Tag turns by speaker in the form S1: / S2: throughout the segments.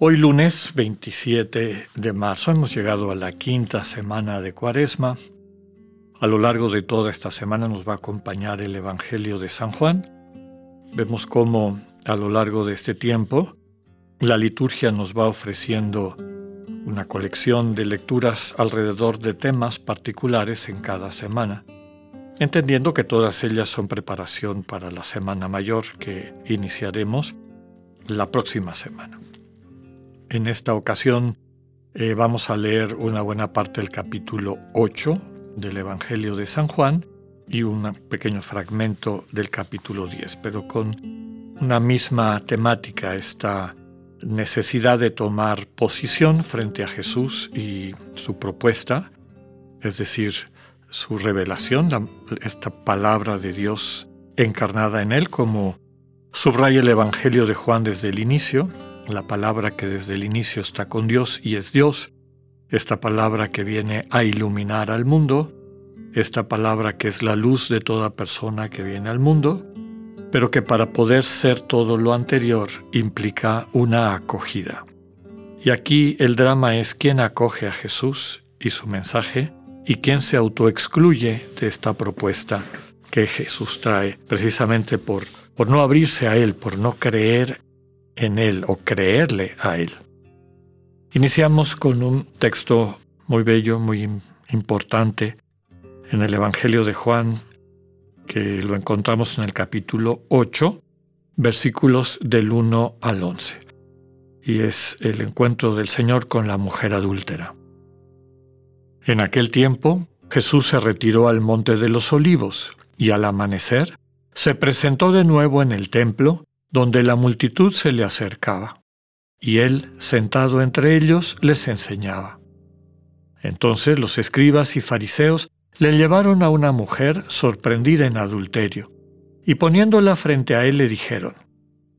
S1: Hoy lunes 27 de marzo hemos llegado a la quinta semana de Cuaresma. A lo largo de toda esta semana nos va a acompañar el Evangelio de San Juan. Vemos cómo a lo largo de este tiempo la liturgia nos va ofreciendo una colección de lecturas alrededor de temas particulares en cada semana entendiendo que todas ellas son preparación para la Semana Mayor que iniciaremos la próxima semana. En esta ocasión eh, vamos a leer una buena parte del capítulo 8 del Evangelio de San Juan y un pequeño fragmento del capítulo 10, pero con una misma temática, esta necesidad de tomar posición frente a Jesús y su propuesta, es decir, su revelación, esta palabra de Dios encarnada en él, como subraya el Evangelio de Juan desde el inicio, la palabra que desde el inicio está con Dios y es Dios, esta palabra que viene a iluminar al mundo, esta palabra que es la luz de toda persona que viene al mundo, pero que para poder ser todo lo anterior implica una acogida. Y aquí el drama es quién acoge a Jesús y su mensaje y quién se autoexcluye de esta propuesta que Jesús trae, precisamente por, por no abrirse a Él, por no creer en Él o creerle a Él. Iniciamos con un texto muy bello, muy importante en el Evangelio de Juan, que lo encontramos en el capítulo 8, versículos del 1 al 11. Y es el encuentro del Señor con la mujer adúltera. En aquel tiempo, Jesús se retiró al monte de los olivos y al amanecer se presentó de nuevo en el templo, donde la multitud se le acercaba, y él, sentado entre ellos, les enseñaba. Entonces los escribas y fariseos le llevaron a una mujer sorprendida en adulterio, y poniéndola frente a él le dijeron,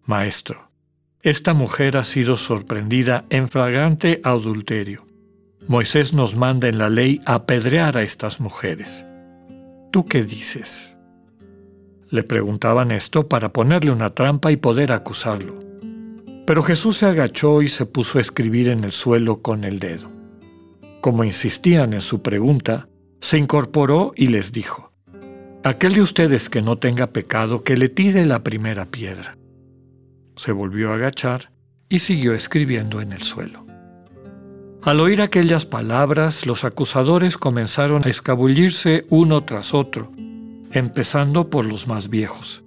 S1: Maestro, esta mujer ha sido sorprendida en flagrante adulterio. Moisés nos manda en la ley apedrear a estas mujeres. ¿Tú qué dices? Le preguntaban esto para ponerle una trampa y poder acusarlo. Pero Jesús se agachó y se puso a escribir en el suelo con el dedo. Como insistían en su pregunta, se incorporó y les dijo, Aquel de ustedes que no tenga pecado, que le tire la primera piedra. Se volvió a agachar y siguió escribiendo en el suelo. Al oír aquellas palabras, los acusadores comenzaron a escabullirse uno tras otro, empezando por los más viejos,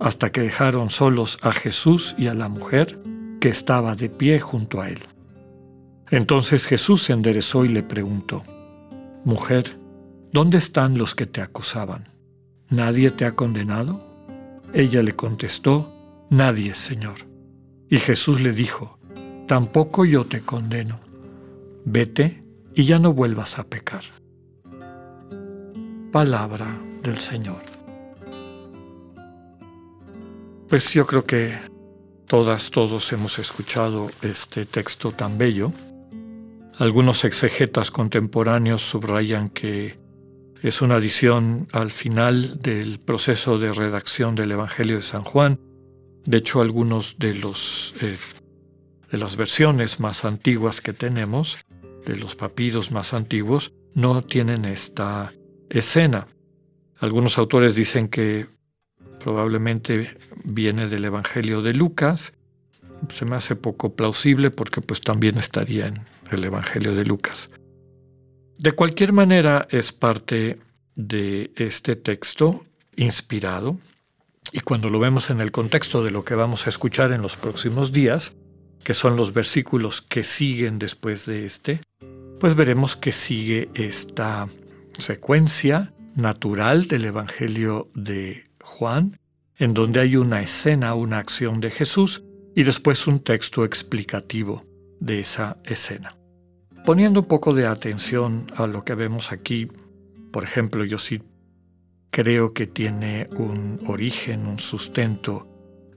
S1: hasta que dejaron solos a Jesús y a la mujer que estaba de pie junto a él. Entonces Jesús se enderezó y le preguntó, Mujer, ¿dónde están los que te acusaban? ¿Nadie te ha condenado? Ella le contestó, Nadie, Señor. Y Jesús le dijo, Tampoco yo te condeno vete y ya no vuelvas a pecar. Palabra del Señor. Pues yo creo que todas, todos hemos escuchado este texto tan bello. Algunos exegetas contemporáneos subrayan que es una adición al final del proceso de redacción del Evangelio de San Juan. De hecho, algunos de los eh, de las versiones más antiguas que tenemos de los papiros más antiguos no tienen esta escena. Algunos autores dicen que probablemente viene del Evangelio de Lucas. Se me hace poco plausible porque pues también estaría en el Evangelio de Lucas. De cualquier manera es parte de este texto inspirado y cuando lo vemos en el contexto de lo que vamos a escuchar en los próximos días, que son los versículos que siguen después de este, pues veremos que sigue esta secuencia natural del Evangelio de Juan, en donde hay una escena, una acción de Jesús y después un texto explicativo de esa escena. poniendo un poco de atención a lo que vemos aquí, por ejemplo, yo sí creo que tiene un origen, un sustento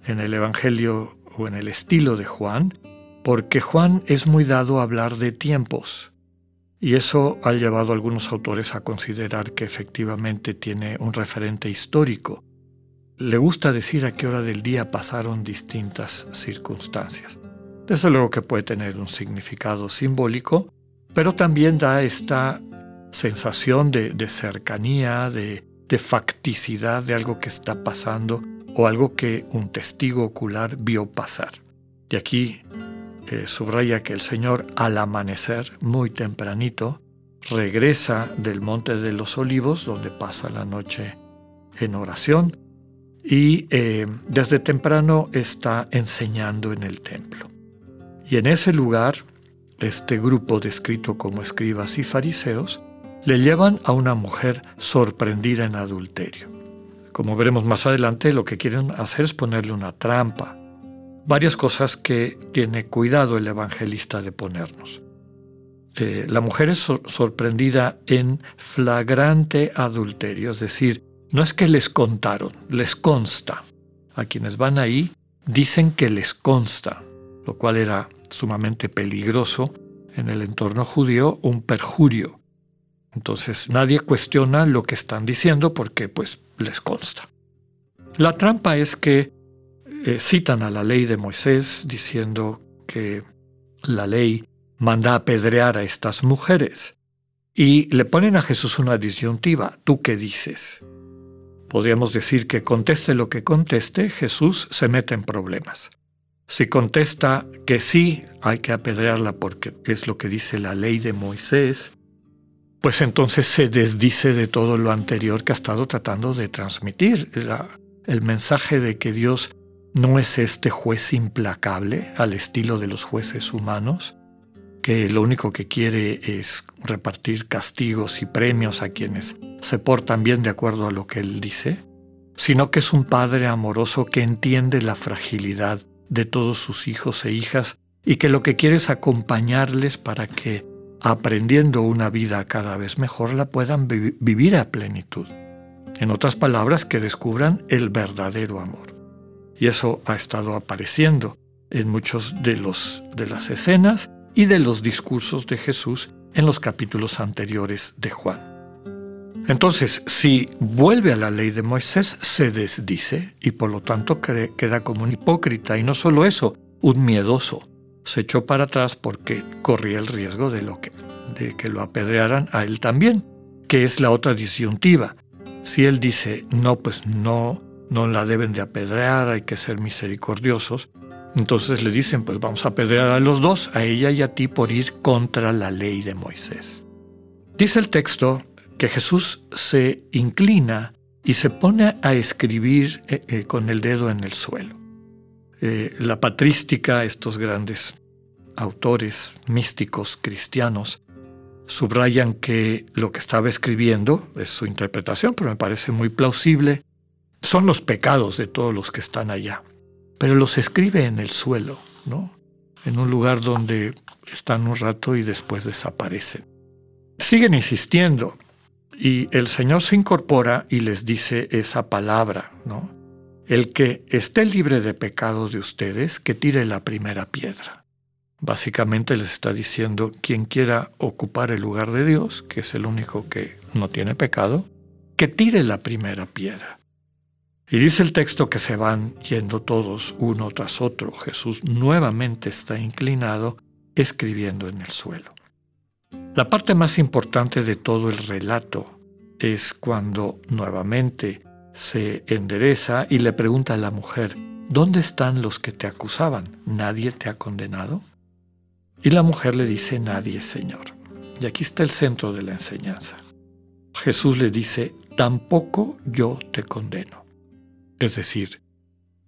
S1: en el Evangelio o en el estilo de Juan, porque Juan es muy dado a hablar de tiempos. Y eso ha llevado a algunos autores a considerar que efectivamente tiene un referente histórico. Le gusta decir a qué hora del día pasaron distintas circunstancias. Desde luego que puede tener un significado simbólico, pero también da esta sensación de, cercanía, de, de facticidad de algo que está pasando o algo que un testigo ocular vio pasar. De aquí eh, subraya que el Señor al amanecer, muy tempranito, regresa del Monte de los Olivos, donde pasa la noche en oración, y eh, desde temprano está enseñando en el templo. Y en ese lugar, este grupo descrito como escribas y fariseos, le llevan a una mujer sorprendida en adulterio. Como veremos más adelante, lo que quieren hacer es ponerle una trampa, varias cosas que tiene cuidado el evangelista de ponernos. Eh, la mujer es sorprendida en flagrante adulterio, es decir, no es que les contaron, les consta. A quienes van ahí dicen que les consta, lo cual era sumamente peligroso en el entorno judío, un perjurio. Entonces nadie cuestiona lo que están diciendo porque pues les consta. La trampa es que eh, citan a la ley de Moisés diciendo que la ley manda apedrear a estas mujeres y le ponen a Jesús una disyuntiva, ¿tú qué dices? Podríamos decir que conteste lo que conteste, Jesús se mete en problemas. Si contesta que sí, hay que apedrearla porque es lo que dice la ley de Moisés, pues entonces se desdice de todo lo anterior que ha estado tratando de transmitir, el mensaje de que Dios ¿No es este juez implacable al estilo de los jueces humanos, que lo único que quiere es repartir castigos y premios a quienes se portan bien de acuerdo a lo que él dice? Sino que es un padre amoroso que entiende la fragilidad de todos sus hijos e hijas y que lo que quiere es acompañarles para que, aprendiendo una vida cada vez mejor, la puedan vivir a plenitud. En otras palabras, que descubran el verdadero amor. Y eso ha estado apareciendo en muchos de, los, de las escenas y de los discursos de Jesús en los capítulos anteriores de Juan. Entonces, si vuelve a la ley de Moisés, se desdice y por lo tanto queda como un hipócrita y no solo eso, un miedoso. Se echó para atrás porque corría el riesgo de, lo que, de que lo apedrearan a él también, que es la otra disyuntiva. Si él dice, no, pues no, no la deben de apedrear, hay que ser misericordiosos. Entonces le dicen, pues vamos a apedrear a los dos, a ella y a ti, por ir contra la ley de Moisés. Dice el texto que Jesús se inclina y se pone a escribir eh, eh, con el dedo en el suelo. Eh, la patrística, estos grandes autores místicos cristianos, subrayan que lo que estaba escribiendo es su interpretación, pero me parece muy plausible, son los pecados de todos los que están allá, pero los escribe en el suelo, ¿no? En un lugar donde están un rato y después desaparecen. Siguen insistiendo y el Señor se incorpora y les dice esa palabra, ¿no? El que esté libre de pecados de ustedes, que tire la primera piedra. Básicamente les está diciendo, quien quiera ocupar el lugar de Dios, que es el único que no tiene pecado, que tire la primera piedra. Y dice el texto que se van yendo todos uno tras otro. Jesús nuevamente está inclinado escribiendo en el suelo. La parte más importante de todo el relato es cuando nuevamente se endereza y le pregunta a la mujer, ¿dónde están los que te acusaban? ¿Nadie te ha condenado? Y la mujer le dice, nadie, Señor. Y aquí está el centro de la enseñanza. Jesús le dice, tampoco yo te condeno. Es decir,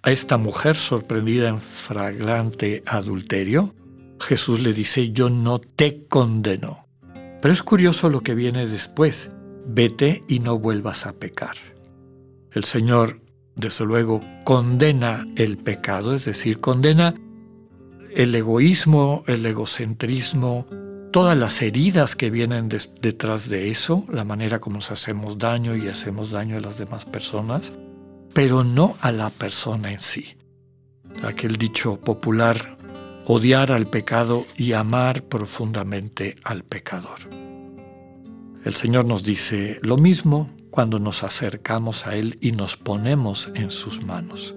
S1: a esta mujer sorprendida en flagrante adulterio, Jesús le dice, yo no te condeno. Pero es curioso lo que viene después, vete y no vuelvas a pecar. El Señor, desde luego, condena el pecado, es decir, condena el egoísmo, el egocentrismo, todas las heridas que vienen detrás de eso, la manera como nos hacemos daño y hacemos daño a las demás personas, pero no a la persona en sí. Aquel dicho popular, odiar al pecado y amar profundamente al pecador. El Señor nos dice lo mismo cuando nos acercamos a Él y nos ponemos en sus manos.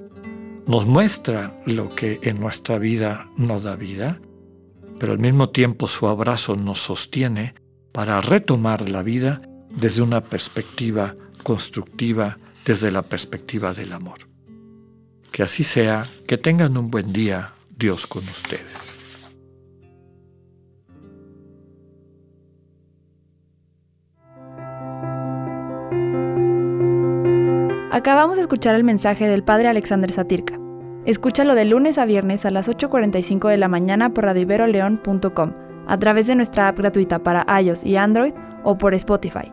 S1: Nos muestra lo que en nuestra vida no da vida, pero al mismo tiempo su abrazo nos sostiene para retomar la vida desde una perspectiva constructiva, desde la perspectiva del amor. Que así sea, que tengan un buen día, Dios con ustedes.
S2: Acabamos de escuchar el mensaje del Padre Alexander Satirka. Escúchalo de lunes a viernes a las 8.45 de la mañana por radioiberoleón.com, a través de nuestra app gratuita para iOS y Android o por Spotify.